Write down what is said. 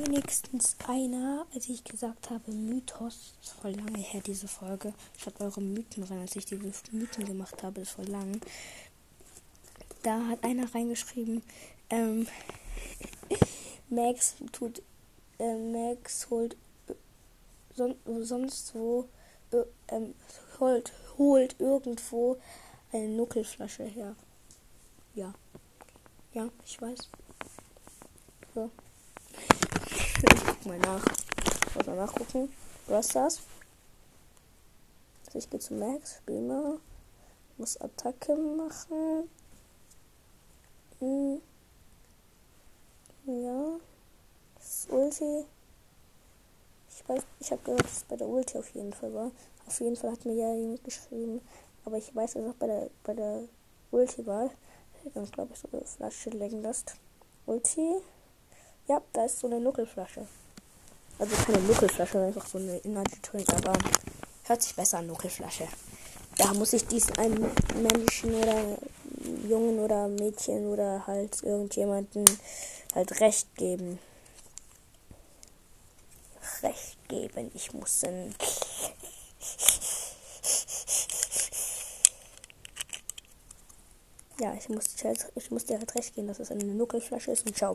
wenigstens einer, als ich gesagt habe, Mythos. Ist voll lange her, diese Folge. Schaut eure Mythen rein, als ich diese Mythen gemacht habe, ist voll lang. Da hat einer reingeschrieben, ähm, Max tut, äh, Max holt son sonst wo, äh, ähm, holt, holt irgendwo eine Nuckelflasche her. Ja. Ja, ich weiß. So. Mal nach. Ich muss mal nachgucken. Was das? Ich gehe zu Max, spiel mal. Muss Attacke machen. Hm. Ja. Das Ulti. Ich weiß, ich habe gehört, dass es bei der Ulti auf jeden Fall war. Auf jeden Fall hat mir ja jemand geschrieben. Aber ich weiß, dass es auch bei der, bei der Ulti war. Dann glaube ich so eine Flasche lecken lässt. Ulti. Ja, da ist so eine Nuckelflasche. Also keine Nuckelflasche, einfach so eine Energy Drink, aber hört sich besser an Nuckelflasche. Da muss ich diesen einen Menschen oder Jungen oder Mädchen oder halt irgendjemanden halt Recht geben. Recht geben. Ich muss dann. Ja, ich muss, ich muss dir halt recht geben, dass es eine Nuckelflasche ist und ciao.